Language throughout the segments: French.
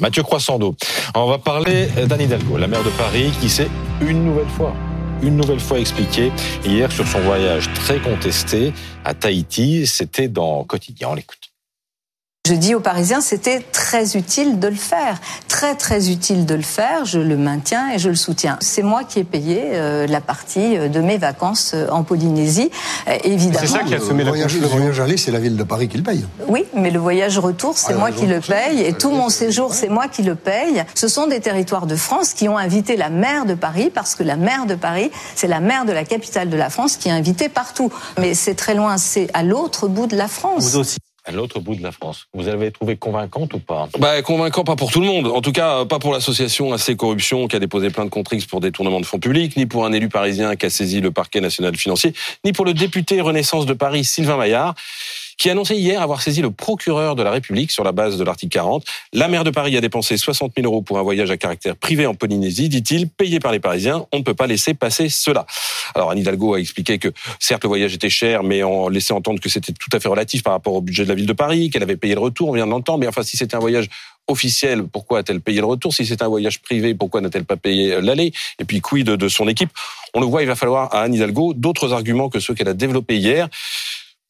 Mathieu Croissando. On va parler d'Anne Hidalgo, la maire de Paris, qui s'est une nouvelle fois une nouvelle fois expliqué hier sur son voyage très contesté à Tahiti. C'était dans Quotidien. On l'écoute. Je dis aux Parisiens, c'était très utile de le faire, très très utile de le faire. Je le maintiens et je le soutiens. C'est moi qui ai payé euh, la partie euh, de mes vacances euh, en Polynésie, évidemment. C'est ça qui a semé le voyage, le voyage aller, c'est la ville de Paris qui le paye. Oui, mais le voyage retour, c'est ah, moi qui le paye et tout mon séjour, c'est moi qui le paye. Ce sont des territoires de France qui ont invité la maire de Paris parce que la maire de Paris, c'est la maire de la capitale de la France qui est invitée partout. Mais c'est très loin, c'est à l'autre bout de la France. Vous aussi à l'autre bout de la France. Vous avez trouvé convaincante ou pas? Bah, Convaincant, pas pour tout le monde. En tout cas, pas pour l'association AC Corruption qui a déposé plein de contre pour détournement de fonds publics, ni pour un élu parisien qui a saisi le parquet national financier, ni pour le député Renaissance de Paris, Sylvain Maillard qui a annoncé hier avoir saisi le procureur de la République sur la base de l'article 40. La maire de Paris a dépensé 60 000 euros pour un voyage à caractère privé en Polynésie, dit-il, payé par les Parisiens. On ne peut pas laisser passer cela. Alors Anne Hidalgo a expliqué que certes le voyage était cher, mais on laissait entendre que c'était tout à fait relatif par rapport au budget de la ville de Paris, qu'elle avait payé le retour, on vient de l'entendre. Mais enfin, si c'était un voyage officiel, pourquoi a-t-elle payé le retour? Si c'est un voyage privé, pourquoi n'a-t-elle pas payé l'aller? Et puis, quid de son équipe? On le voit, il va falloir à Anne Hidalgo d'autres arguments que ceux qu'elle a développés hier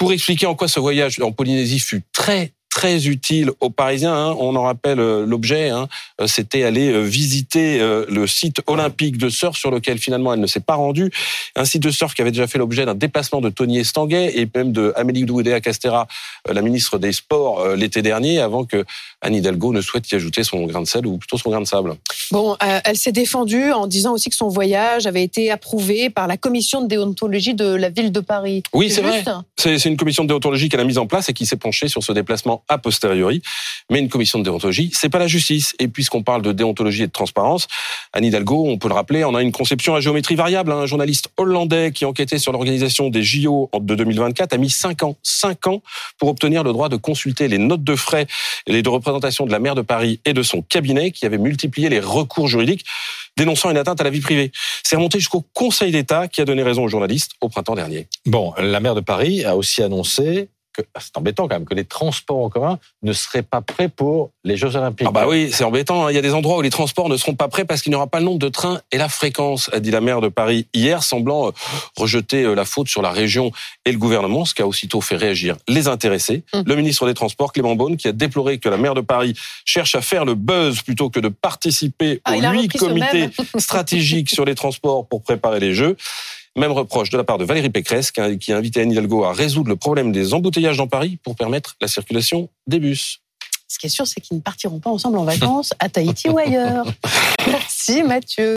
pour expliquer en quoi ce voyage en Polynésie fut très très utile aux Parisiens. Hein. On en rappelle euh, l'objet. Hein. Euh, c'était aller euh, visiter le site olympique de surf sur lequel finalement elle ne s'est pas rendue. Un site de surf qui avait déjà fait l'objet d'un déplacement de Tony Estanguet et même de Amélie Oudéa Castera, la ministre des Sports, l'été dernier, avant que Anne Hidalgo ne souhaite y ajouter son grain de sel ou plutôt son grain de sable. Bon, elle s'est défendue en disant aussi que son voyage avait été approuvé par la commission de déontologie de la ville de Paris. Oui, c'est vrai. C'est une commission de déontologie qu'elle a mise en place et qui s'est penchée sur ce déplacement a posteriori. Mais une commission de déontologie, c'est pas la justice. Et puisqu'on parle de déontologie et de transparence, Anne Hidalgo, on peut le rappeler, on a une conception à géométrie variable. Un journaliste hollandais qui enquêtait sur l'organisation des JO de 2024 a mis 5 ans, 5 ans pour obtenir le droit de consulter les notes de frais et les de représentation de la maire de Paris et de son cabinet qui avait multiplié les recours juridiques dénonçant une atteinte à la vie privée. C'est remonté jusqu'au Conseil d'État qui a donné raison aux journalistes au printemps dernier. Bon, la maire de Paris a aussi annoncé c'est embêtant quand même que les transports en commun ne seraient pas prêts pour les Jeux Olympiques. Ah bah oui, c'est embêtant. Hein. Il y a des endroits où les transports ne seront pas prêts parce qu'il n'y aura pas le nombre de trains et la fréquence, a dit la maire de Paris hier, semblant euh, rejeter euh, la faute sur la région et le gouvernement, ce qui a aussitôt fait réagir les intéressés. Hum. Le ministre des Transports, Clément Beaune, qui a déploré que la maire de Paris cherche à faire le buzz plutôt que de participer ah, au huit comités stratégiques sur les transports pour préparer les Jeux. Même reproche de la part de Valérie Pécresse, qui a invité Anne Hidalgo à résoudre le problème des embouteillages dans Paris pour permettre la circulation des bus. Ce qui est sûr, c'est qu'ils ne partiront pas ensemble en vacances à Tahiti ou ailleurs. Merci Mathieu.